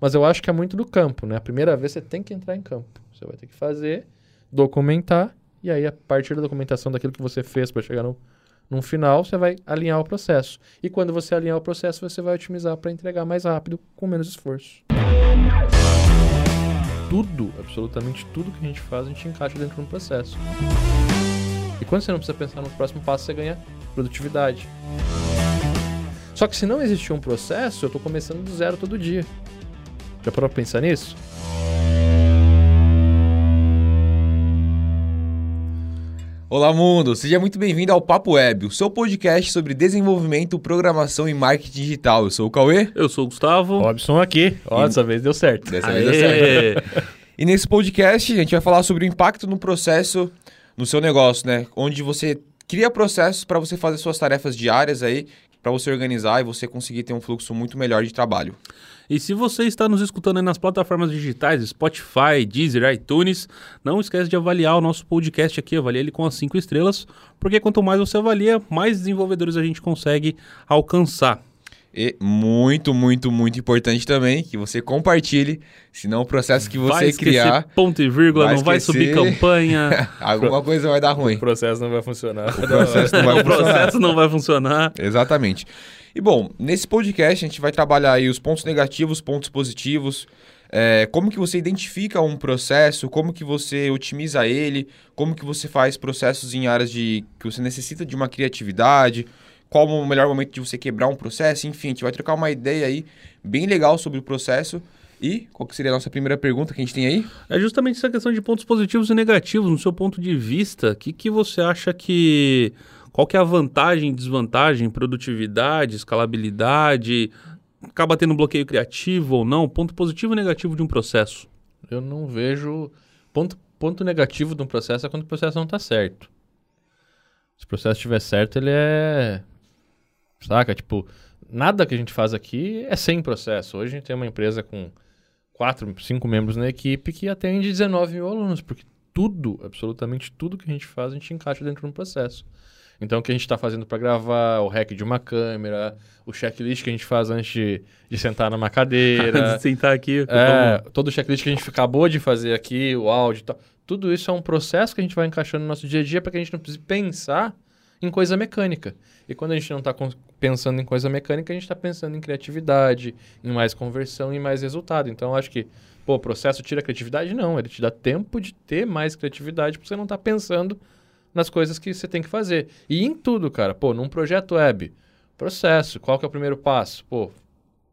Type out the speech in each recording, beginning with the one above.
Mas eu acho que é muito do campo, né? A primeira vez você tem que entrar em campo. Você vai ter que fazer, documentar, e aí a partir da documentação daquilo que você fez para chegar no, final, você vai alinhar o processo. E quando você alinhar o processo, você vai otimizar para entregar mais rápido, com menos esforço. Tudo, absolutamente tudo que a gente faz, a gente encaixa dentro de um processo. E quando você não precisa pensar no próximo passo, você ganha produtividade. Só que se não existir um processo, eu estou começando do zero todo dia. Já parou pra pensar nisso? Olá, mundo! Seja muito bem-vindo ao Papo Web, o seu podcast sobre desenvolvimento, programação e marketing digital. Eu sou o Cauê. Eu sou o Gustavo. Robson aqui. Ó, dessa vez deu certo. Dessa vez deu certo. e nesse podcast, a gente vai falar sobre o impacto no processo no seu negócio, né? Onde você cria processos para você fazer suas tarefas diárias aí, para você organizar e você conseguir ter um fluxo muito melhor de trabalho. E se você está nos escutando aí nas plataformas digitais, Spotify, Deezer, iTunes, não esquece de avaliar o nosso podcast aqui, avalie ele com as cinco estrelas, porque quanto mais você avalia, mais desenvolvedores a gente consegue alcançar. E muito, muito, muito importante também que você compartilhe, senão o processo que você vai criar. Ponto e vírgula, vai não vai subir campanha. Alguma coisa vai dar ruim. O processo não vai funcionar. O processo não vai funcionar. o processo não vai funcionar. Exatamente. E bom, nesse podcast a gente vai trabalhar aí os pontos negativos, pontos positivos, é, como que você identifica um processo, como que você otimiza ele, como que você faz processos em áreas de que você necessita de uma criatividade, qual o melhor momento de você quebrar um processo, enfim, a gente vai trocar uma ideia aí bem legal sobre o processo. E qual que seria a nossa primeira pergunta que a gente tem aí? É justamente essa questão de pontos positivos e negativos, no seu ponto de vista, o que, que você acha que qual que é a vantagem desvantagem, produtividade, escalabilidade? Acaba tendo bloqueio criativo ou não? Ponto positivo e negativo de um processo? Eu não vejo... Ponto, ponto negativo de um processo é quando o processo não está certo. Se o processo estiver certo, ele é... Saca? Tipo, nada que a gente faz aqui é sem processo. Hoje a gente tem uma empresa com quatro, cinco membros na equipe que atende 19 mil alunos, porque tudo, absolutamente tudo que a gente faz, a gente encaixa dentro de um processo. Então, o que a gente está fazendo para gravar, o hack de uma câmera, o checklist que a gente faz antes de, de sentar numa cadeira. de sentar aqui. É, todo o checklist que a gente acabou de fazer aqui, o áudio e tal. Tudo isso é um processo que a gente vai encaixando no nosso dia a dia para que a gente não precise pensar em coisa mecânica. E quando a gente não está pensando em coisa mecânica, a gente está pensando em criatividade, em mais conversão e mais resultado. Então, eu acho que, pô, o processo tira a criatividade? Não, ele te dá tempo de ter mais criatividade porque você não está pensando nas coisas que você tem que fazer. E em tudo, cara. Pô, num projeto web, processo, qual que é o primeiro passo? Pô,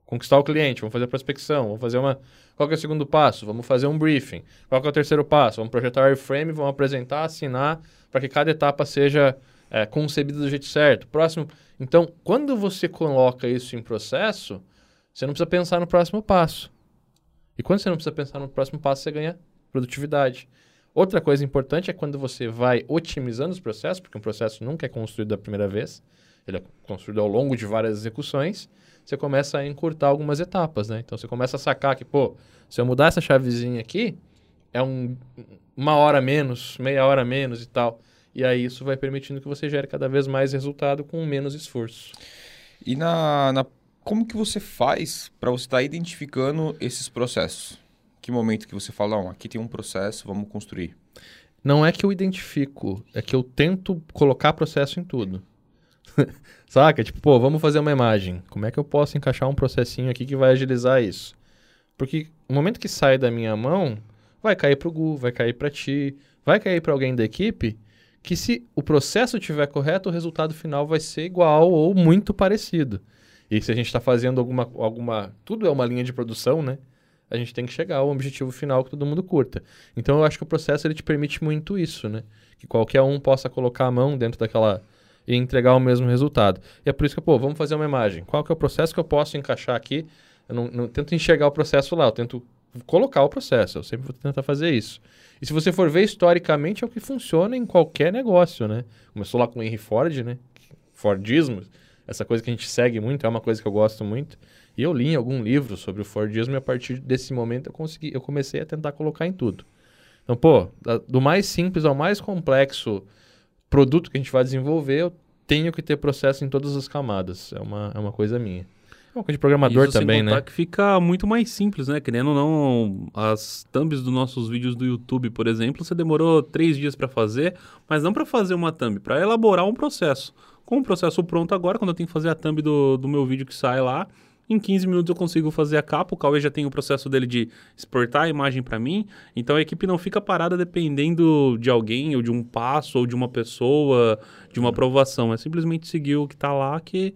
conquistar o cliente, vamos fazer a prospecção, vamos fazer uma... Qual que é o segundo passo? Vamos fazer um briefing. Qual que é o terceiro passo? Vamos projetar o wireframe, vamos apresentar, assinar, para que cada etapa seja é, concebida do jeito certo. Próximo... Então, quando você coloca isso em processo, você não precisa pensar no próximo passo. E quando você não precisa pensar no próximo passo, você ganha produtividade. Outra coisa importante é quando você vai otimizando os processos, porque um processo nunca é construído da primeira vez, ele é construído ao longo de várias execuções, você começa a encurtar algumas etapas, né? Então você começa a sacar que, pô, se eu mudar essa chavezinha aqui, é um, uma hora menos, meia hora menos e tal. E aí isso vai permitindo que você gere cada vez mais resultado com menos esforço. E na, na como que você faz para você estar tá identificando esses processos? Que momento que você fala, não, aqui tem um processo, vamos construir? Não é que eu identifico, é que eu tento colocar processo em tudo. Saca? Tipo, pô, vamos fazer uma imagem. Como é que eu posso encaixar um processinho aqui que vai agilizar isso? Porque no momento que sai da minha mão, vai cair para o Gu, vai cair para ti, vai cair para alguém da equipe, que se o processo estiver correto, o resultado final vai ser igual ou muito parecido. E se a gente está fazendo alguma, alguma... Tudo é uma linha de produção, né? A gente tem que chegar ao objetivo final que todo mundo curta. Então eu acho que o processo ele te permite muito isso, né? Que qualquer um possa colocar a mão dentro daquela e entregar o mesmo resultado. E é por isso que, pô, vamos fazer uma imagem. Qual que é o processo que eu posso encaixar aqui? Eu não, não tento enxergar o processo lá, eu tento colocar o processo. Eu sempre vou tentar fazer isso. E se você for ver historicamente, é o que funciona em qualquer negócio, né? Começou lá com Henry Ford, né? Fordismo, essa coisa que a gente segue muito, é uma coisa que eu gosto muito. E eu li em algum livro sobre o Fordismo e a partir desse momento eu consegui, eu comecei a tentar colocar em tudo. Então, pô, do mais simples ao mais complexo produto que a gente vai desenvolver, eu tenho que ter processo em todas as camadas. É uma, é uma coisa minha. uma coisa de programador Isso sem também, contar né? que fica muito mais simples, né? Querendo ou não, as thumbs dos nossos vídeos do YouTube, por exemplo, você demorou três dias para fazer, mas não para fazer uma thumb, para elaborar um processo. Com o processo pronto agora, quando eu tenho que fazer a thumb do, do meu vídeo que sai lá, em 15 minutos eu consigo fazer a capa. O Cauê já tem o processo dele de exportar a imagem para mim. Então a equipe não fica parada dependendo de alguém, ou de um passo, ou de uma pessoa, de uma aprovação. É simplesmente seguir o que está lá que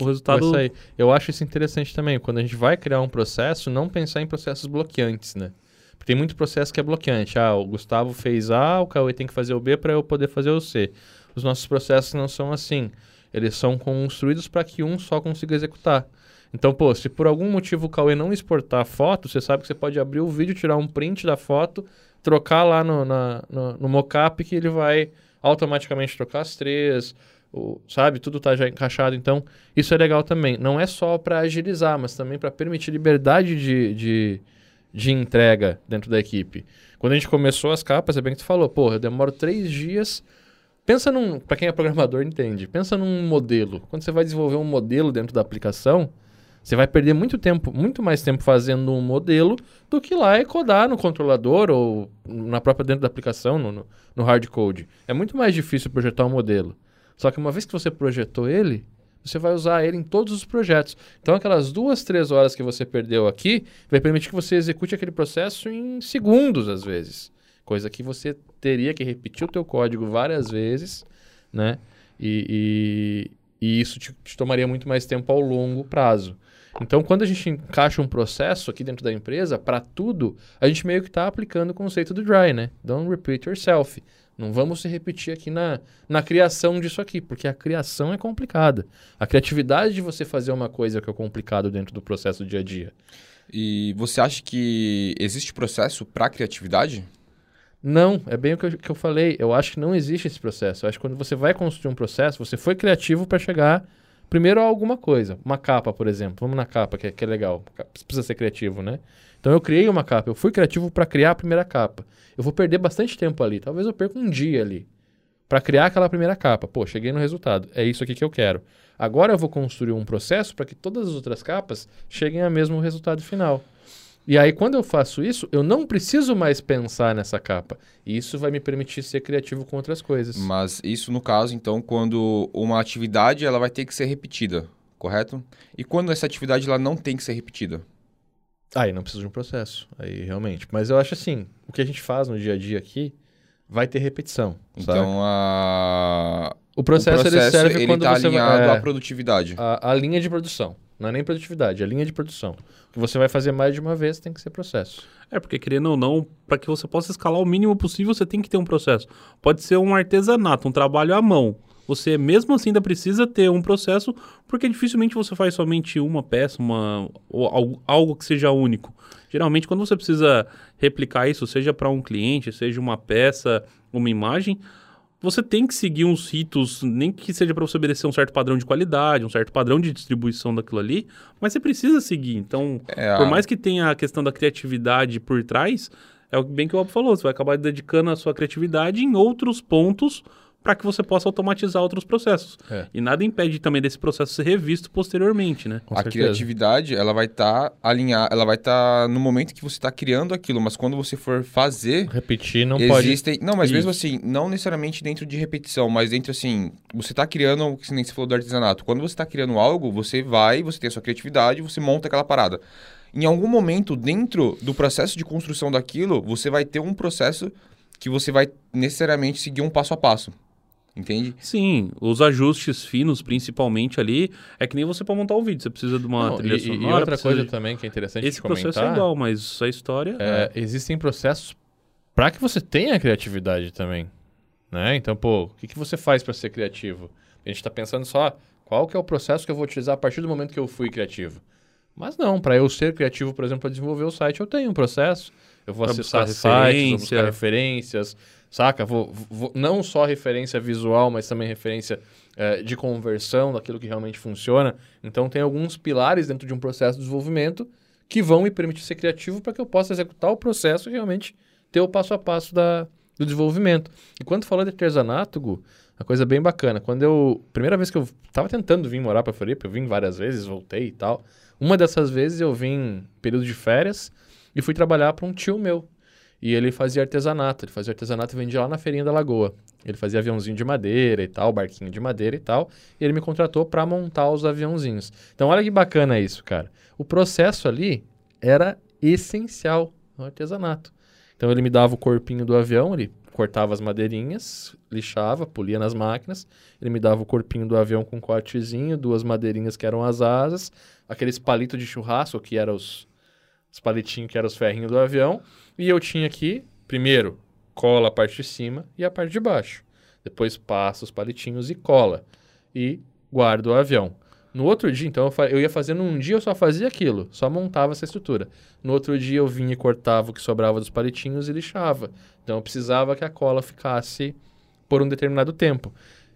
o resultado. Vai sair. Eu acho isso interessante também. Quando a gente vai criar um processo, não pensar em processos bloqueantes, né? Porque tem muito processo que é bloqueante. Ah, o Gustavo fez A, o Cauê tem que fazer o B para eu poder fazer o C. Os nossos processos não são assim. Eles são construídos para que um só consiga executar. Então, pô, se por algum motivo o Cauê não exportar a foto, você sabe que você pode abrir o vídeo, tirar um print da foto, trocar lá no, na, no, no que ele vai automaticamente trocar as três, o, sabe? Tudo tá já encaixado. Então, isso é legal também. Não é só para agilizar, mas também para permitir liberdade de, de, de entrega dentro da equipe. Quando a gente começou as capas, é bem que tu falou, pô, eu demoro três dias. Pensa num. Para quem é programador, entende. Pensa num modelo. Quando você vai desenvolver um modelo dentro da aplicação, você vai perder muito tempo, muito mais tempo fazendo um modelo do que lá e codar no controlador ou na própria dentro da aplicação, no, no, no hard code. É muito mais difícil projetar um modelo. Só que uma vez que você projetou ele, você vai usar ele em todos os projetos. Então, aquelas duas, três horas que você perdeu aqui, vai permitir que você execute aquele processo em segundos, às vezes. Coisa que você teria que repetir o teu código várias vezes, né? E, e, e isso te, te tomaria muito mais tempo ao longo prazo. Então, quando a gente encaixa um processo aqui dentro da empresa, para tudo, a gente meio que está aplicando o conceito do dry, né? Don't repeat yourself. Não vamos se repetir aqui na, na criação disso aqui, porque a criação é complicada. A criatividade de você fazer uma coisa que é complicado dentro do processo do dia a dia. E você acha que existe processo para criatividade? Não, é bem o que eu, que eu falei. Eu acho que não existe esse processo. Eu acho que quando você vai construir um processo, você foi criativo para chegar primeiro alguma coisa. Uma capa, por exemplo. Vamos na capa, que é, que é legal. Precisa ser criativo, né? Então eu criei uma capa. Eu fui criativo para criar a primeira capa. Eu vou perder bastante tempo ali. Talvez eu perca um dia ali para criar aquela primeira capa. Pô, cheguei no resultado. É isso aqui que eu quero. Agora eu vou construir um processo para que todas as outras capas cheguem ao mesmo resultado final. E aí, quando eu faço isso, eu não preciso mais pensar nessa capa. E isso vai me permitir ser criativo com outras coisas. Mas isso no caso, então, quando uma atividade ela vai ter que ser repetida, correto? E quando essa atividade ela não tem que ser repetida? Aí não precisa de um processo. Aí realmente. Mas eu acho assim, o que a gente faz no dia a dia aqui vai ter repetição. Então a... o processo, o processo ele serve ele quando tá você alinhado vai, à produtividade. a, a linha de produção. Não é nem produtividade, é linha de produção. O que você vai fazer mais de uma vez tem que ser processo. É, porque querendo ou não, para que você possa escalar o mínimo possível, você tem que ter um processo. Pode ser um artesanato, um trabalho à mão. Você mesmo assim ainda precisa ter um processo, porque dificilmente você faz somente uma peça, uma, ou algo, algo que seja único. Geralmente, quando você precisa replicar isso, seja para um cliente, seja uma peça, uma imagem, você tem que seguir uns ritos, nem que seja para você obedecer um certo padrão de qualidade, um certo padrão de distribuição daquilo ali, mas você precisa seguir. Então, É, por mais que tenha a questão da criatividade por trás, é o bem que o Bob falou, você vai acabar dedicando a sua criatividade em outros pontos para que você possa automatizar outros processos. É. E nada impede também desse processo ser revisto posteriormente, né? Com a certeza. criatividade, ela vai estar alinhada, ela vai estar no momento que você está criando aquilo, mas quando você for fazer, Repetir não pode. existem... Não, mas mesmo Isso. assim, não necessariamente dentro de repetição, mas dentro assim, você está criando, que nem você falou do artesanato, quando você está criando algo, você vai, você tem a sua criatividade, você monta aquela parada. Em algum momento, dentro do processo de construção daquilo, você vai ter um processo que você vai necessariamente seguir um passo a passo. Entende? Sim, os ajustes finos, principalmente ali, é que nem você para montar o vídeo. Você precisa de uma Não, trilha e, e- e sonora. outra coisa de- também que é interessante Esse de comentar, processo é igual, mas a história. é, existem processos para que você tenha criatividade também, né? Então, pô, o que, que você faz para ser criativo? A gente está pensando só qual que é o processo que eu vou utilizar a partir do momento que eu fui criativo. Mas não, para eu ser criativo, por exemplo, para desenvolver o site, eu tenho um processo. Eu vou acessar sites, vou buscar referência. referências, saca? Vou, vou- não só referência visual, mas também referência eh, de conversão daquilo que realmente funciona. Então, tem alguns pilares dentro de um processo de desenvolvimento que vão me permitir ser criativo para que eu possa executar o processo e realmente ter o passo a passo da, do desenvolvimento. E quando falou de artesanato, Gu, uma coisa bem bacana. Quando eu. Primeira vez que eu tava tentando vir morar para Floripa, eu vim várias vezes, voltei e tal. Uma dessas vezes eu vim período de férias e fui trabalhar para um tio meu. E ele fazia artesanato. Ele fazia artesanato e vendia lá na feirinha da Lagoa. Ele fazia aviãozinho de madeira e tal, barquinho de madeira e tal. E ele me contratou para montar os aviãozinhos. Então, olha que bacana isso, cara. O processo ali era essencial no artesanato. Então, ele me dava o corpinho do avião, ele cortava as madeirinhas, lixava, polia nas máquinas. Ele me dava o corpinho do avião com um cortezinho, duas madeirinhas que eram as asas, aqueles palitos de churrasco que eram os, os palitinhos que eram os ferrinhos do avião. E eu tinha aqui, primeiro, cola a parte de cima e a parte de baixo. Depois passa os palitinhos e cola. E guardo o avião. No outro dia, então, eu, eu ia fazendo um dia, eu só fazia aquilo, só montava essa estrutura. No outro dia, eu vinha e cortava o que sobrava dos palitinhos e lixava. Então, eu precisava que a cola ficasse por um determinado tempo.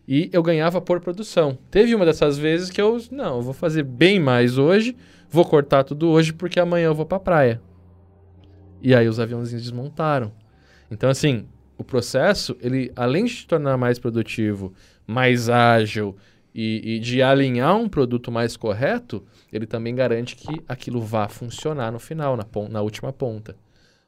E eu ganhava por produção. Teve uma dessas vezes que eu, não, eu vou fazer bem mais hoje, vou cortar tudo hoje porque amanhã eu vou para a praia. E aí os aviãozinhos desmontaram. Então, assim, o processo, ele, além de te tornar mais produtivo, mais ágil e, e, de alinhar um produto mais correto, ele também garante que aquilo vá funcionar no final, na, na última ponta.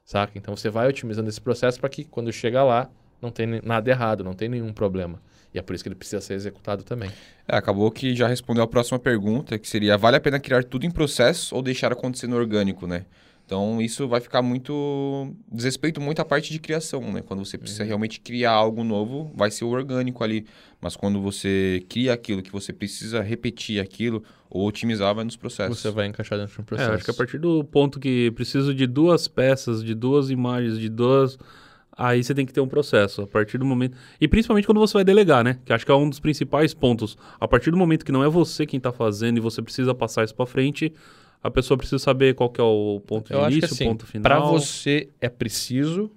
Saca? Então você vai otimizando esse processo para que quando chega lá não tem nada errado, não tem nenhum problema. E é por isso que ele precisa ser executado também. É, acabou que já respondeu a próxima pergunta, que seria: vale a pena criar tudo em processo ou deixar acontecer no orgânico, né? Então, isso vai ficar muito. desrespeito muito à parte de criação, né? Quando você precisa uhum. realmente criar algo novo, vai ser o orgânico ali. Mas quando você cria aquilo que você precisa repetir aquilo ou otimizar, vai nos processos. Você vai encaixar dentro do processo. É, acho que a partir do ponto que preciso de duas peças, de duas imagens, de duas. Aí você tem que ter um processo. A partir do momento. E principalmente quando você vai delegar, né? Que acho que é um dos principais pontos. A partir do momento que não é você quem está fazendo e você precisa passar isso para frente a pessoa precisa saber qual que é o ponto Eu de início, assim, ponto final. Para você é preciso,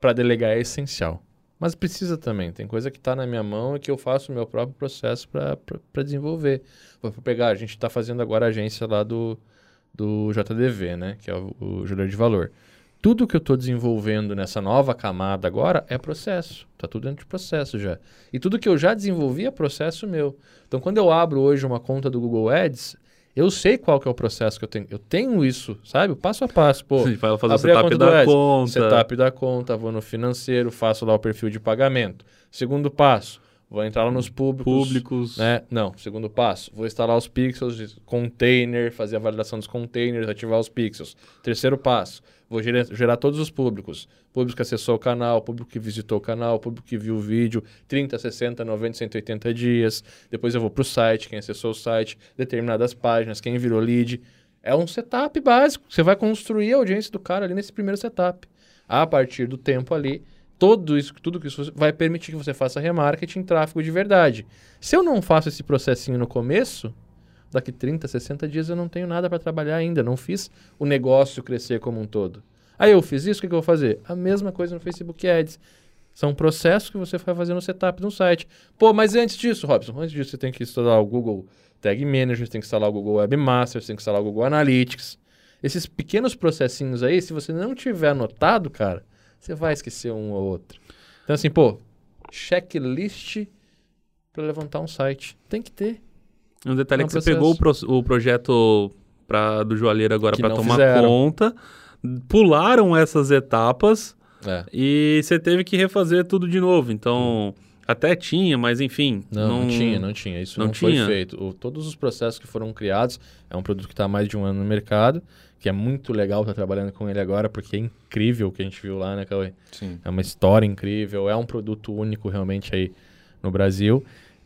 para delegar é essencial. Mas precisa também. Tem coisa que está na minha mão e que eu faço o meu próprio processo para desenvolver. Vou pegar, a gente está fazendo agora a agência lá do, do JDV, né? Que é o, o de valor. Tudo que eu estou desenvolvendo nessa nova camada agora é processo. Está tudo dentro de processo já. E tudo que eu já desenvolvi é processo meu. Então, quando eu abro hoje uma conta do Google Ads, eu sei qual que é o processo que eu tenho. Eu tenho isso, sabe? O passo a passo. Pô, Sim, fazer o setup da conta. Setup da conta, vou no financeiro, faço lá o perfil de pagamento. Segundo passo, vou entrar lá nos públicos. Públicos. Né? Não, segundo passo, vou instalar os pixels, container, fazer a validação dos containers, ativar os pixels. Terceiro passo, Vou gerar, gerar, todos os públicos. Público que acessou o canal, público que visitou o canal, público que viu o vídeo, 30, 60, 90, 180 dias. Depois eu vou para o site, quem acessou o site, determinadas páginas, quem virou lead. É um setup básico. Você vai construir a audiência do cara ali nesse primeiro setup. A partir do tempo ali, tudo isso, tudo que isso vai permitir que você faça remarketing, tráfego de verdade. Se eu não faço esse processinho no começo, daqui 30, 60 dias eu não tenho nada para trabalhar ainda, não fiz o negócio crescer como um todo. Aí eu fiz isso, o que, que eu vou fazer? A mesma coisa no Facebook Ads. São processos que você vai fazer no setup de um site. Pô, mas antes disso, Robson, antes disso você tem que instalar o Google Tag Manager, você tem que instalar o Google Webmaster, você tem que instalar o Google Analytics. Esses pequenos processinhos aí, se você não tiver anotado, cara, você vai esquecer um ou outro. Então assim, pô, checklist para levantar um site. Tem que ter. Um detalhe é que você pegou o, pro, o projeto pra, do Joalheiro agora para tomar fizeram. conta, pularam essas etapas é. e você teve que refazer tudo de novo. Então, até tinha, mas enfim. Não, não, não tinha, não tinha. Isso não, não tinha. foi feito. O, todos os processos que foram criados, é um produto que está há mais de um ano no mercado, que é muito legal estar tá trabalhando com ele agora, porque é incrível o que a gente viu lá, né, Cauê? Sim. É uma história incrível, é um produto único realmente aí no Brasil,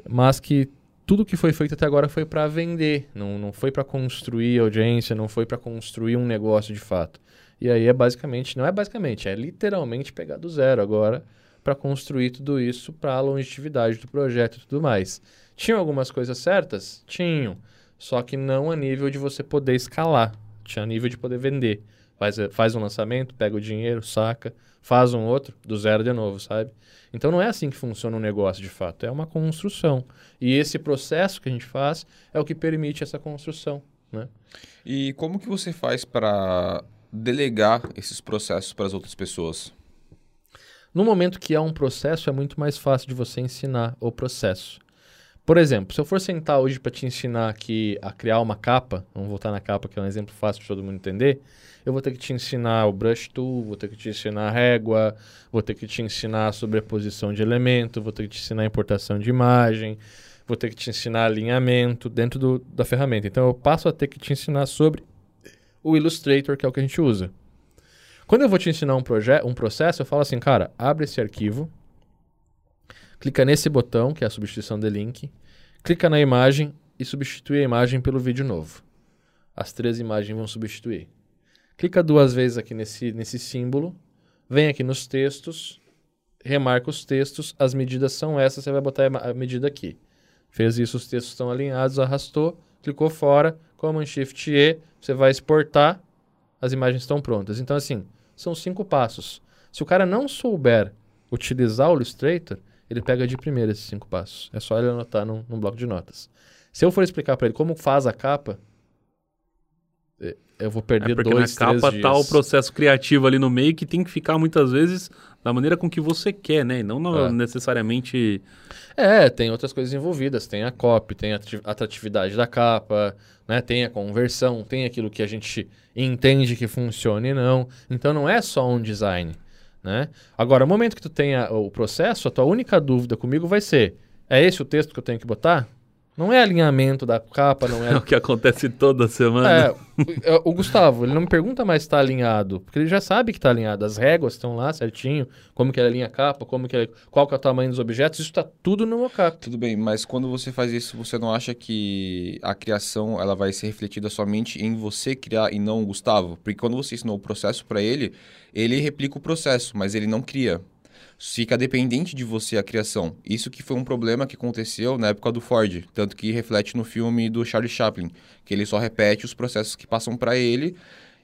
mas que tudo que foi feito até agora foi para vender, não, não foi para construir audiência, não foi para construir um negócio de fato. E aí é basicamente, não é basicamente, é literalmente pegar do zero agora para construir tudo isso para a longevidade do projeto e tudo mais. Tinham algumas coisas certas? Tinham. Só que não a nível de você poder escalar. Tinha a nível de poder vender. Faz, faz um lançamento, pega o dinheiro, saca, faz um outro, do zero de novo, sabe? Então não é assim que funciona um negócio de fato, é uma construção. E esse processo que a gente faz é o que permite essa construção, né? E como que você faz para delegar esses processos para as outras pessoas? No momento que é um processo, é muito mais fácil de você ensinar o processo. Por exemplo, se eu for sentar hoje para te ensinar aqui a criar uma capa, vamos voltar na capa que é um exemplo fácil de todo mundo entender, eu vou ter que te ensinar o brush tool, vou ter que te ensinar a régua, vou ter que te ensinar a sobreposição de elemento, vou ter que te ensinar a importação de imagem, vou ter que te ensinar alinhamento dentro do, da ferramenta. Então eu passo a ter que te ensinar sobre o Illustrator, que é o que a gente usa. Quando eu vou te ensinar um, um processo, eu falo assim, cara, abre esse arquivo, clica nesse botão, que é a substituição de link, clica na imagem e substitui a imagem pelo vídeo novo. As três imagens vão substituir. Clica duas vezes aqui nesse, nesse símbolo, vem aqui nos textos, remarca os textos, as medidas são essas, você vai botar a medida aqui. Fez isso, os textos estão alinhados, arrastou, clicou fora, Command Shift E, você vai exportar, as imagens estão prontas. Então, assim, são cinco passos. Se o cara não souber utilizar o Illustrator, ele pega de primeira esses cinco passos. É só ele anotar num, num bloco de notas. Se eu for explicar para ele como faz a capa, eu vou perder é porque dois, na capa dias. tá o processo criativo ali no meio que tem que ficar muitas vezes da maneira com que você quer, né? E não no, é. necessariamente. É, tem outras coisas envolvidas. Tem a copy, tem a atratividade da capa, né? Tem a conversão, tem aquilo que a gente entende que funciona e não. Então não é só um design, né? Agora, no momento que tu tenha o processo, a tua única dúvida comigo vai ser: é esse o texto que eu tenho que botar? Não é alinhamento da capa, não é. É o que acontece toda semana. É, o, o Gustavo, ele não me pergunta mais se está alinhado, porque ele já sabe que está alinhado. As réguas estão lá certinho, como que ele alinha a capa, como que ele, qual que é o tamanho dos objetos, isso está tudo no mockup. Tudo bem, mas quando você faz isso, você não acha que a criação ela vai ser refletida somente em você criar e não o Gustavo? Porque quando você ensinou o processo para ele, ele replica o processo, mas ele não cria fica dependente de você a criação. Isso que foi um problema que aconteceu na época do Ford, tanto que reflete no filme do Charlie Chaplin, que ele só repete os processos que passam para ele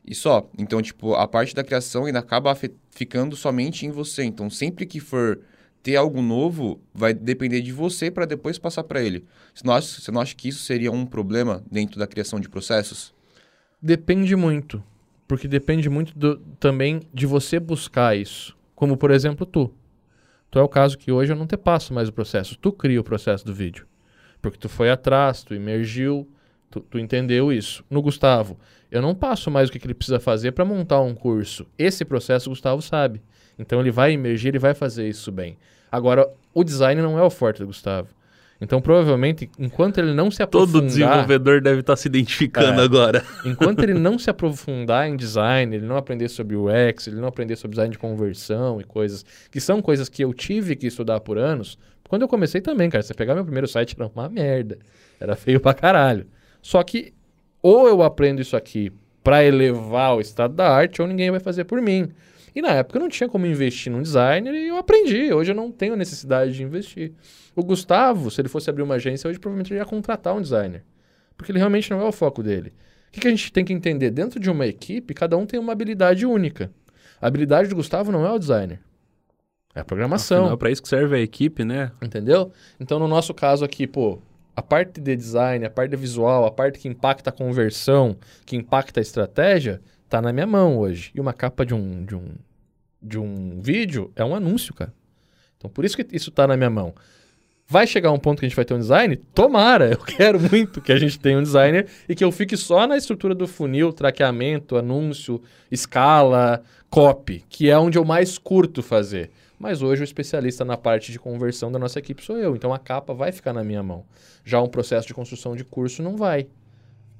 e só. Então, tipo, a parte da criação ainda acaba ficando somente em você. Então, sempre que for ter algo novo, vai depender de você para depois passar para ele. Você não, acha, você não acha que isso seria um problema dentro da criação de processos? Depende muito. Porque depende muito do, também de você buscar isso. Como, por exemplo, tu. É o caso que hoje eu não te passo mais o processo. Tu cria o processo do vídeo. Porque tu foi atrás, tu emergiu, tu, tu entendeu isso. No Gustavo, eu não passo mais o que, que ele precisa fazer para montar um curso. Esse processo o Gustavo sabe. Então ele vai emergir, ele vai fazer isso bem. Agora, o design não é o forte do Gustavo. Então, provavelmente, enquanto ele não se aprofundar... Todo desenvolvedor deve estar tá se identificando é, agora. Enquanto ele não se aprofundar em design, ele não aprender sobre UX, ele não aprender sobre design de conversão e coisas, que são coisas que eu tive que estudar por anos. Quando eu comecei também, cara, você pegar meu primeiro site era uma merda. Era feio pra caralho. Só que ou eu aprendo isso aqui para elevar o estado da arte, ou ninguém vai fazer por mim. E na época eu não tinha como investir num designer e eu aprendi. Hoje eu não tenho necessidade de investir. O Gustavo, se ele fosse abrir uma agência, hoje provavelmente ele ia contratar um designer. Porque ele realmente não é o foco dele. O que, que a gente tem que entender? Dentro de uma equipe, cada um tem uma habilidade única. A habilidade do Gustavo não é o designer. É a programação. É para isso que serve a equipe, né? Entendeu? Então, no nosso caso aqui, pô, a parte de design, a parte de visual, a parte que impacta a conversão, que impacta a estratégia, tá na minha mão hoje. E uma capa de um, de um, de um vídeo é um anúncio, cara. Então, por isso que isso tá na minha mão. Vai chegar um ponto que a gente vai ter um design? Tomara! Eu quero muito que a gente tenha um designer e que eu fique só na estrutura do funil, traqueamento, anúncio, escala, copy, que é onde eu mais curto fazer. Mas hoje o especialista na parte de conversão da nossa equipe sou eu, então a capa vai ficar na minha mão. Já um processo de construção de curso não vai.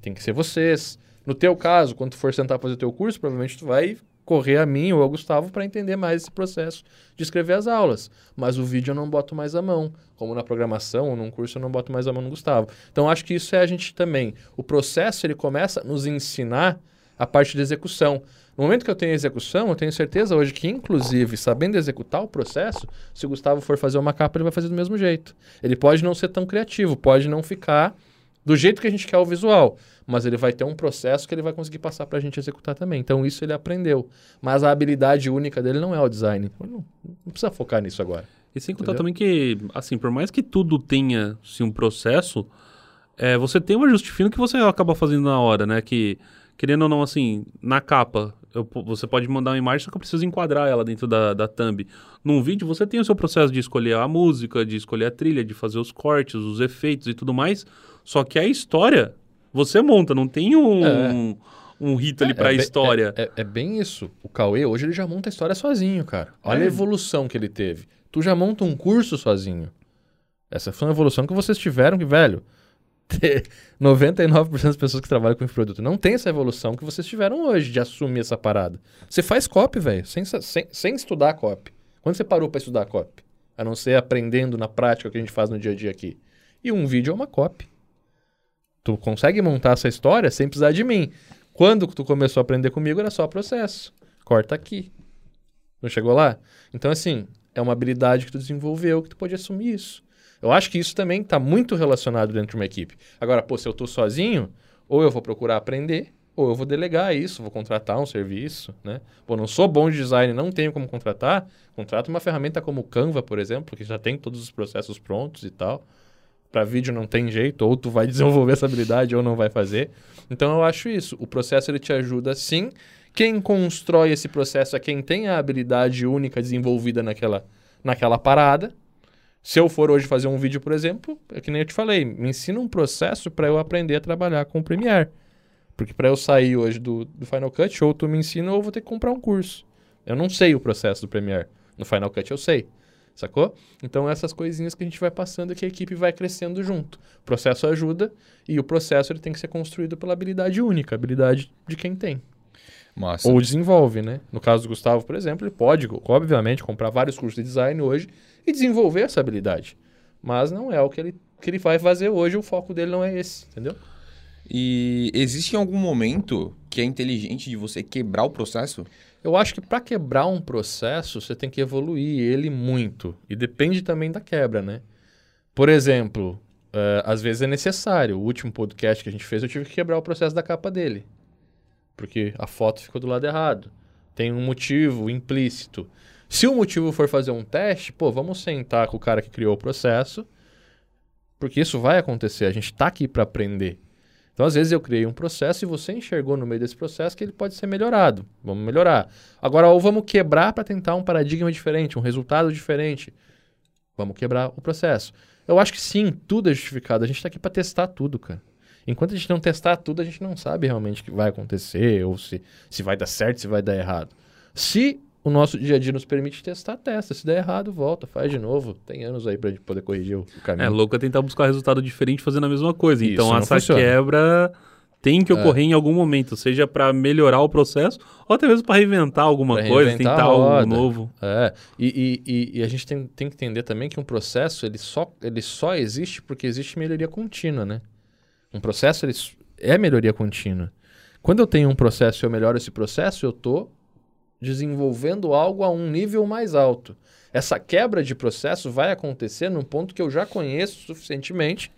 Tem que ser vocês. No teu caso, quando tu for sentar fazer o teu curso, provavelmente tu vai correr a mim ou ao Gustavo para entender mais esse processo de escrever as aulas. Mas o vídeo eu não boto mais a mão. Como na programação ou num curso eu não boto mais a mão no Gustavo. Então acho que isso é a gente também. O processo ele começa a nos ensinar a parte de execução. No momento que eu tenho execução, eu tenho certeza hoje que, inclusive, sabendo executar o processo, se o Gustavo for fazer uma capa, ele vai fazer do mesmo jeito. Ele pode não ser tão criativo, pode não ficar do jeito que a gente quer o visual mas ele vai ter um processo que ele vai conseguir passar para a gente executar também. Então, isso ele aprendeu. Mas a habilidade única dele não é o design. Não, não precisa focar nisso agora. E sem contar também que, assim, por mais que tudo tenha assim, um processo, é, você tem uma justifina que você acaba fazendo na hora, né? Que, querendo ou não, assim, na capa, eu você pode mandar uma imagem, só que eu preciso enquadrar ela dentro da, da thumb. Num vídeo, você tem o seu processo de escolher a música, de escolher a trilha, de fazer os cortes, os efeitos e tudo mais. Só que a história, você monta, não tem um, É. um rito ali É pra bem- história. É, é- é bem isso. O Cauê, hoje, ele já monta a história sozinho, cara. Olha É. a evolução que ele teve. Tu já monta um curso sozinho. Essa foi uma evolução que vocês tiveram que, velho, ter 99% das pessoas que trabalham com esse produto não tem essa evolução que vocês tiveram hoje de assumir essa parada. Você faz copy, velho, sem, sem, sem estudar copy. Quando você parou pra estudar copy? A não ser aprendendo na prática o que a gente faz no dia a dia aqui. E um vídeo é uma copy. Tu consegue montar essa história sem precisar de mim. Quando tu começou a aprender comigo, era só processo. Corta aqui. Não chegou lá? Então, assim, é uma habilidade que tu desenvolveu que tu pode assumir isso. Eu acho que isso também está muito relacionado dentro de uma equipe. Agora, pô, se eu tô sozinho, ou eu vou procurar aprender, ou eu vou delegar isso, vou contratar um serviço, né? Pô, não sou bom de design, não tenho como contratar, contrata uma ferramenta como o Canva, por exemplo, que já tem todos os processos prontos e tal. Para vídeo não tem jeito, ou tu vai desenvolver essa habilidade ou não vai fazer. Então eu acho isso. O processo ele te ajuda sim. Quem constrói esse processo é quem tem a habilidade única desenvolvida naquela, naquela parada. Se eu for hoje fazer um vídeo, por exemplo, é que nem eu te falei, me ensina um processo para eu aprender a trabalhar com o Premiere. Porque para eu sair hoje do, do Final Cut, ou tu me ensina ou eu vou ter que comprar um curso. Eu não sei o processo do Premiere. No Final Cut eu sei. Sacou? Então essas coisinhas que a gente vai passando e que a equipe vai crescendo junto. O processo ajuda e o processo ele tem que ser construído pela habilidade única, habilidade de quem tem. Massa. Ou desenvolve, né? No caso do Gustavo, por exemplo, ele pode, obviamente, comprar vários cursos de design hoje e desenvolver essa habilidade. Mas não é o que ele, que ele vai fazer hoje, o foco dele não é esse, entendeu? E existe algum momento que é inteligente de você quebrar o processo? Eu acho que para quebrar um processo, você tem que evoluir ele muito. E depende também da quebra, né? Por exemplo, eh, às vezes é necessário. O último podcast que a gente fez, eu tive que quebrar o processo da capa dele. Porque a foto ficou do lado errado. Tem um motivo implícito. Se o motivo for fazer um teste, pô, vamos sentar com o cara que criou o processo. Porque isso vai acontecer. A gente está aqui para aprender. Então, às vezes, eu criei um processo e você enxergou no meio desse processo que ele pode ser melhorado. Vamos melhorar. Agora, ou vamos quebrar para tentar um paradigma diferente, um resultado diferente. Vamos quebrar o processo. Eu acho que sim, tudo é justificado. A gente está aqui para testar tudo, cara. Enquanto a gente não testar tudo, a gente não sabe realmente o que vai acontecer, ou se, se vai dar certo, se vai dar errado. Se o nosso dia a dia nos permite testar, testa. Se der errado, volta, faz de novo. Tem anos aí gente poder corrigir o caminho. É louco é tentar buscar resultado diferente fazendo a mesma coisa. Isso então essa funciona. quebra tem que ocorrer em algum momento, seja para melhorar o processo ou até mesmo para reinventar alguma Pra coisa, reinventar tentar algo novo. É, e, e- e- a gente tem, tem que entender também que um processo ele só, ele só existe porque existe melhoria contínua, né? Um processo ele é melhoria contínua. Quando eu tenho um processo e eu melhoro esse processo, eu estou desenvolvendo algo a um nível mais alto. Essa quebra de processo vai acontecer num ponto que eu já conheço suficientemente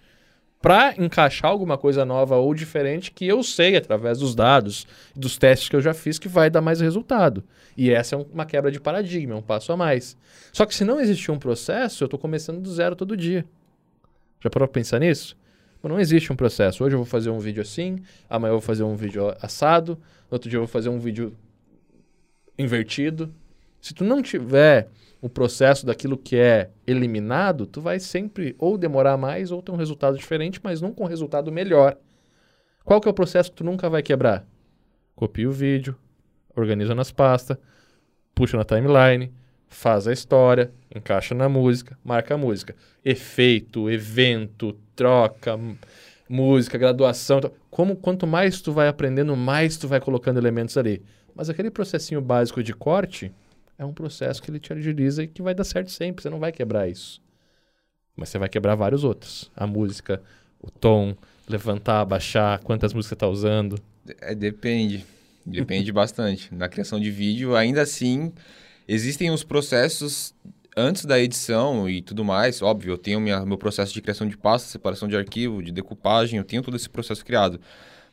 para encaixar alguma coisa nova ou diferente que eu sei através dos dados, dos testes que eu já fiz que vai dar mais resultado. E essa é um- uma quebra de paradigma, um passo a mais. Só que se não existir um processo, eu estou começando do zero todo dia. Já parou para pensar nisso? Pô, Não existe um processo. Hoje eu vou fazer um vídeo assim, amanhã eu vou fazer um vídeo assado, outro dia eu vou fazer um vídeo invertido. Se tu não tiver o processo daquilo que é eliminado, tu vai sempre ou demorar mais ou ter um resultado diferente, mas nunca um resultado melhor. Qual que é o processo que tu nunca vai quebrar? Copia o vídeo, organiza nas pastas, puxa na timeline, faz a história, encaixa na música, marca a música. Efeito, evento, troca, música, graduação. Como quanto mais tu vai aprendendo, mais tu vai colocando elementos ali. Mas aquele processinho básico de corte é um processo que ele te agiliza e que vai dar certo sempre. Você não vai quebrar isso. Mas você vai quebrar vários outros. A música, o tom, levantar, baixar, quantas músicas você está usando. É, depende. Depende bastante. Na criação de vídeo, ainda assim, existem os processos antes da edição e tudo mais. Óbvio, eu tenho minha, meu processo de criação de pasta, separação de arquivo, de decupagem, eu tenho todo esse processo criado.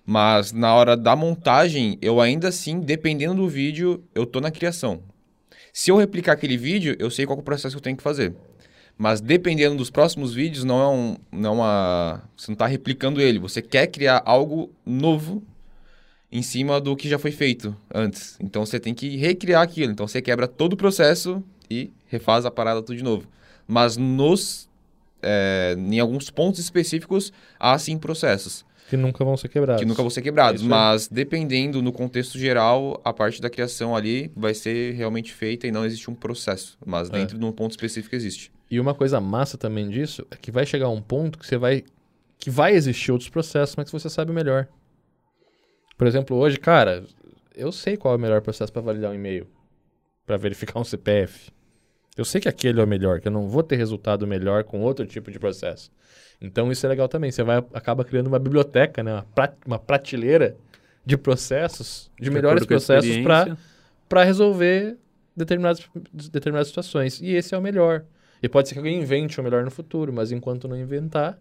Mas na hora da montagem, eu ainda assim, dependendo do vídeo, eu tô na criação. Se eu replicar aquele vídeo, eu sei qual é o processo que eu tenho que fazer. Mas dependendo dos próximos vídeos, não é um. Não é uma, você não está replicando ele. Você quer criar algo novo. em cima do que já foi feito antes. Então você tem que recriar aquilo. Então você quebra todo o processo e refaz a parada tudo de novo. Mas nos é, em alguns pontos específicos há sim processos Que nunca vão ser quebrados. que nunca vão ser quebrados. Aí. mas dependendo no contexto geral, a parte da criação ali vai ser realmente feita e não existe um processo. Mas É. dentro de um ponto específico existe. E uma coisa massa também disso é que vai chegar um ponto que você vai. que vai existir outros processos, mas que você sabe melhor. Por exemplo, hoje, cara, eu sei qual é o melhor processo para validar um e-mail, para verificar um CPF. Eu sei que aquele é o melhor, que eu não vou ter resultado melhor com outro tipo de processo. Então isso é legal também. Você vai acaba criando uma biblioteca, né? uma, pra- uma prateleira de processos, de, melhores com a processos para resolver determinadas, determinadas situações. E esse é o melhor. E pode ser que alguém invente o melhor no futuro, mas enquanto não inventar,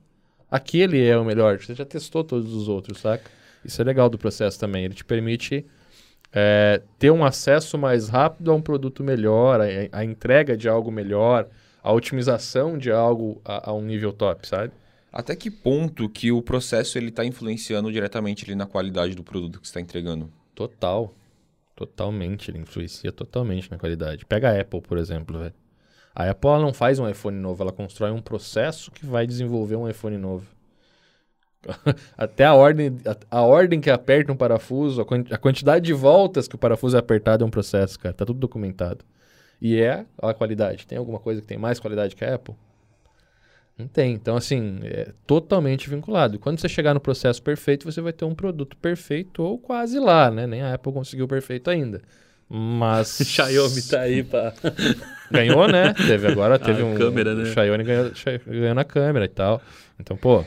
aquele é o melhor. Você já testou todos os outros, saca? Isso é legal do processo também. Ele te permite é, ter um acesso mais rápido a um produto melhor, a, a entrega de algo melhor, a otimização de algo a, a um nível top, sabe? Até que ponto que o processo ele está influenciando diretamente ali na qualidade do produto que está entregando? Total. Totalmente. Ele influencia totalmente na qualidade. Pega a Apple, por exemplo, velho. A Apple não faz um iPhone novo, ela constrói um processo que vai desenvolver um iPhone novo. Até a ordem, a, a ordem que aperta um parafuso, a, a quantidade de voltas que o parafuso é apertado é um processo, cara. Tá tudo documentado. E é a qualidade. Tem alguma coisa que tem mais qualidade que a Apple? Não tem. Então, assim, é totalmente vinculado. Quando você chegar no processo perfeito, você vai ter um produto perfeito ou quase lá, né? Nem a Apple conseguiu perfeito ainda. Mas. Xiaomi tá aí pra... Ganhou, né? Teve agora, teve A um. câmera, né? O Xiaomi ganhou, ganhou na câmera e tal. Então, pô,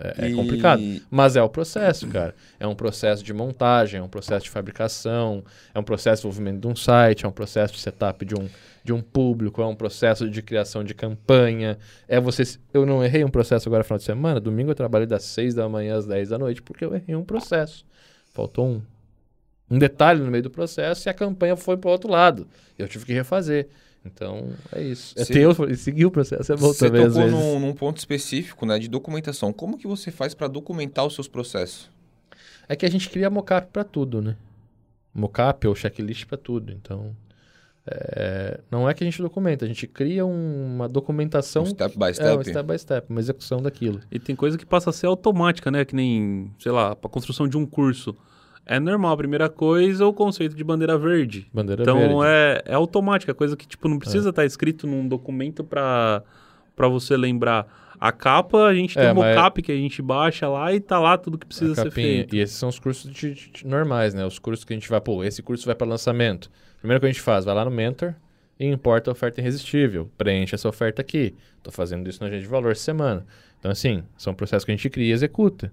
é, é E- complicado. Mas é o processo, cara. É um processo de montagem, é um processo de fabricação, é um processo de desenvolvimento de um site, é um processo de setup de um, de um público, é um processo de criação de campanha. É você. Eu não errei um processo agora no final de semana. Domingo eu trabalhei das 6 da manhã às 10 da noite porque eu errei um processo. Faltou um, um detalhe no meio do processo e a campanha foi para o outro lado. Eu tive que refazer. Então, é isso. É Cê- ter o- seguir o processo é bom Você também, às tocou vezes. num, num ponto específico né, de documentação. Como que você faz para documentar os seus processos? É que a gente cria mockup para tudo, né? Mockup ou checklist para tudo. Então, é, não é que a gente documenta, a gente cria um- uma documentação. Um step by É, um step? step by step, uma execução daquilo. E tem coisa que passa a ser automática, né? Que nem, sei lá, pra construção de um curso. É normal, a primeira coisa, o conceito de bandeira verde. Bandeira então verde. é, é automática, coisa que tipo não precisa estar escrito num documento pra para você lembrar. A capa, a gente tem É, um mas- mockup que a gente baixa lá e tá lá tudo que precisa ser feito. E esses são os cursos de- de- de- normais, né? Os cursos que a gente vai, pô, esse curso vai para lançamento. Primeiro que a gente faz, vai lá no Mentor e importa a oferta irresistível. Preenche essa oferta aqui. Tô fazendo isso na agente de valor essa semana. Então, assim, são processos que a gente cria e executa,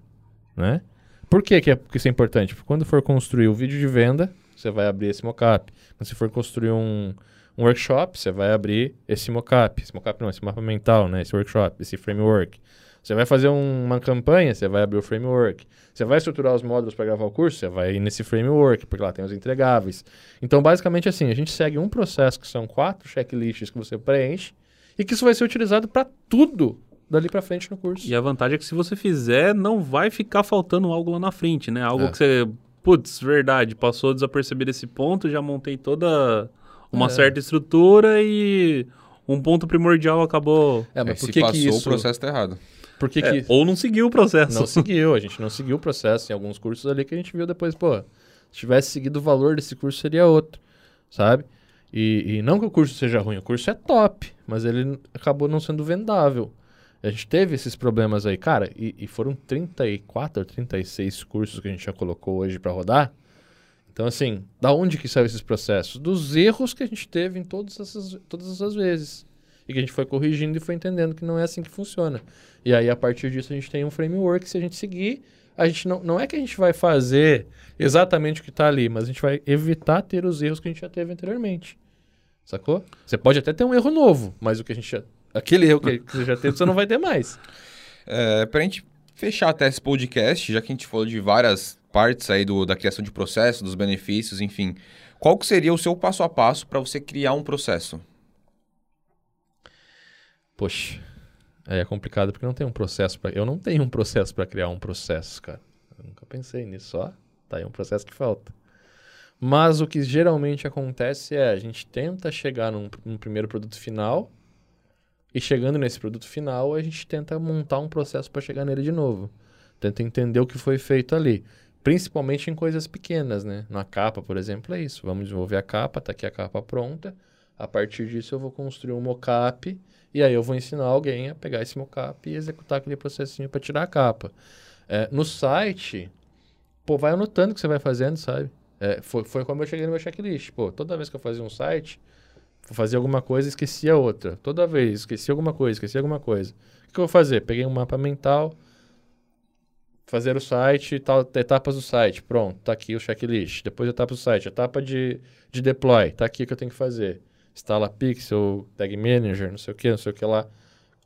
né? Por que, que, é, que isso é importante? Porque quando for construir o vídeo de venda, você vai abrir esse mockup. Quando você for construir um, um workshop, você vai abrir esse mockup. Esse mockup não, esse mapa mental, né? Esse workshop, esse framework. Você vai fazer um- uma campanha, você vai abrir o framework. Você vai estruturar os módulos para gravar o curso, você vai ir nesse framework, porque lá tem os entregáveis. Então, basicamente assim, a gente segue um processo que são quatro checklists que você preenche e que isso vai ser utilizado para tudo dali para frente no curso. E a vantagem é que se você fizer, não vai ficar faltando algo lá na frente, né? Algo É. que você, putz, verdade, passou desapercebido esse ponto, já montei toda uma É. certa estrutura e um ponto primordial acabou. É, É, mas por se que passou, que isso... o processo tá errado. Por que É, que... ou não seguiu o processo. Não seguiu, a gente não seguiu o processo em alguns cursos ali que a gente viu depois, pô, se tivesse seguido o valor desse curso seria outro, sabe? E, e não que o curso seja ruim, o curso é top, mas ele acabou não sendo vendável. A gente teve esses problemas aí, cara, e, e foram 34 ou 36 cursos que a gente já colocou hoje para rodar. Então, assim, da onde que saiu esses processos? Dos erros que a gente teve em todas essas, todas essas vezes. E que a gente foi corrigindo e foi entendendo que não é assim que funciona. E aí, a partir disso, a gente tem um framework. Se a gente seguir, a gente não, não é que a gente vai fazer exatamente o que está ali, mas a gente vai evitar ter os erros que a gente já teve anteriormente. Sacou? Você pode até ter um erro novo, mas o que a gente já, aquele erro que, que você já teve, você não vai ter mais. É, pra gente fechar até esse podcast, já que a gente falou de várias partes aí do, da criação de processo, dos benefícios, enfim. Qual que seria o seu passo a passo para você criar um processo? Poxa, é complicado porque não tem um processo para. Eu não tenho um processo para criar um processo, cara. Eu nunca pensei nisso, só Tá aí um processo que falta. Mas o que geralmente acontece é a gente tenta chegar num, num primeiro produto final e chegando nesse produto final a gente tenta montar um processo para chegar nele de novo. Tenta entender o que foi feito ali. Principalmente em coisas pequenas, né? Na capa, por exemplo, é isso. Vamos desenvolver a capa, tá aqui a capa pronta. A partir disso eu vou construir um mockup e aí eu vou ensinar alguém a pegar esse mockup e executar aquele processinho para tirar a capa. É, no site, pô, vai anotando o que você vai fazendo, sabe? É, foi, foi como eu cheguei no meu checklist. Pô, toda vez que eu fazia um site, fazia alguma coisa, esquecia outra. Toda vez, esquecia alguma coisa, esquecia alguma coisa. O que eu vou fazer? Peguei um mapa mental, fazer o site, tal, etapas do site. Pronto, tá aqui o checklist. Depois etapa do site, etapa de, de deploy, tá aqui o que eu tenho que fazer. Instala Pixel, Tag Manager, não sei o que, não sei o que lá.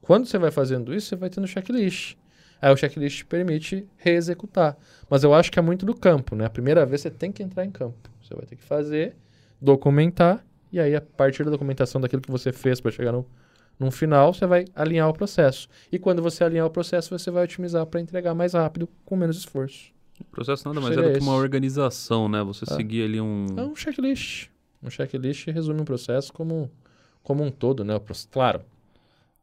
Quando você vai fazendo isso, você vai tendo checklist. Aí o checklist te permite reexecutar. Mas eu acho que é muito do campo, né? A primeira vez você tem que entrar em campo. Você vai ter que fazer, documentar, e aí a partir da documentação daquilo que você fez para chegar no, no final, você vai alinhar o processo. E quando você alinhar o processo, você vai otimizar para entregar mais rápido, com menos esforço. O processo nada mais é do que uma esse. organização, né? Você Ah. seguir ali um... É um checklist. Um checklist resume um processo como, como um todo, né? Claro,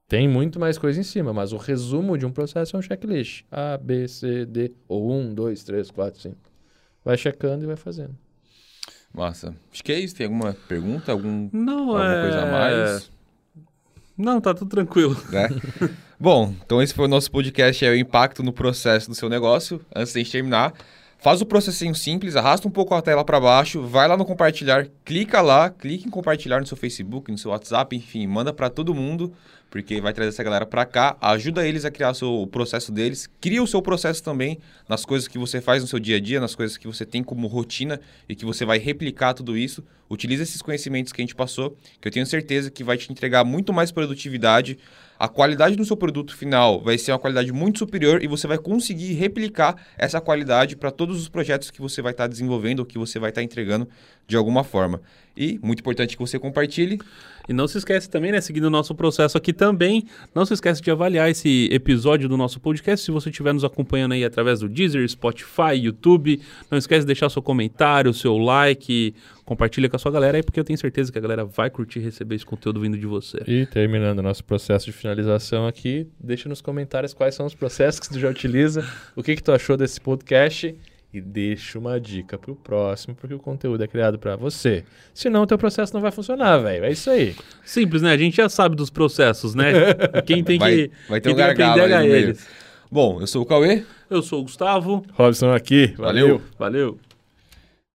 tem muito mais coisa em cima, mas o resumo de um processo é um checklist. A, B, C, D, ou 1, 2, 3, 4, 5. Vai checando e vai fazendo. Massa. Acho que é isso. Tem alguma pergunta? Algum, Não, alguma é... coisa a mais? Não, tá tudo tranquilo. né? Bom, então esse foi o nosso podcast, é o impacto no processo do seu negócio. Antes de terminar, faz o processinho simples, arrasta um pouco a tela para baixo, vai lá no compartilhar, clica lá, clica em compartilhar no seu Facebook, no seu WhatsApp, enfim, manda para todo mundo, porque vai trazer essa galera para cá, ajuda eles a criar o, seu, o processo deles, cria o seu processo também nas coisas que você faz no seu dia a dia, nas coisas que você tem como rotina e que você vai replicar tudo isso. Utiliza esses conhecimentos que a gente passou, que eu tenho certeza que vai te entregar muito mais produtividade, a qualidade do seu produto final vai ser uma qualidade muito superior e você vai conseguir replicar essa qualidade para todos os projetos que você vai estar desenvolvendo ou que você vai estar entregando de alguma forma. E muito importante que você compartilhe. E não se esquece também, né, seguindo o nosso processo aqui também, não se esquece de avaliar esse episódio do nosso podcast, se você estiver nos acompanhando aí através do Deezer, Spotify, YouTube, não esquece de deixar seu comentário, seu like, compartilha com a sua galera aí, porque eu tenho certeza que a galera vai curtir receber esse conteúdo vindo de você. E terminando o nosso processo de finalização aqui, deixa nos comentários quais são os processos que tu já utiliza, o que, que tu achou desse podcast e deixa uma dica pro próximo, porque o conteúdo é criado para você. Senão o teu processo não vai funcionar, velho. É isso aí. Simples, né? A gente já sabe dos processos, né? Quem tem vai, que, vai ter quem um tem que gargalo aprender aí no meio. eles. Bom, eu sou o Cauê. Eu sou o Gustavo, Robson aqui. Valeu. valeu.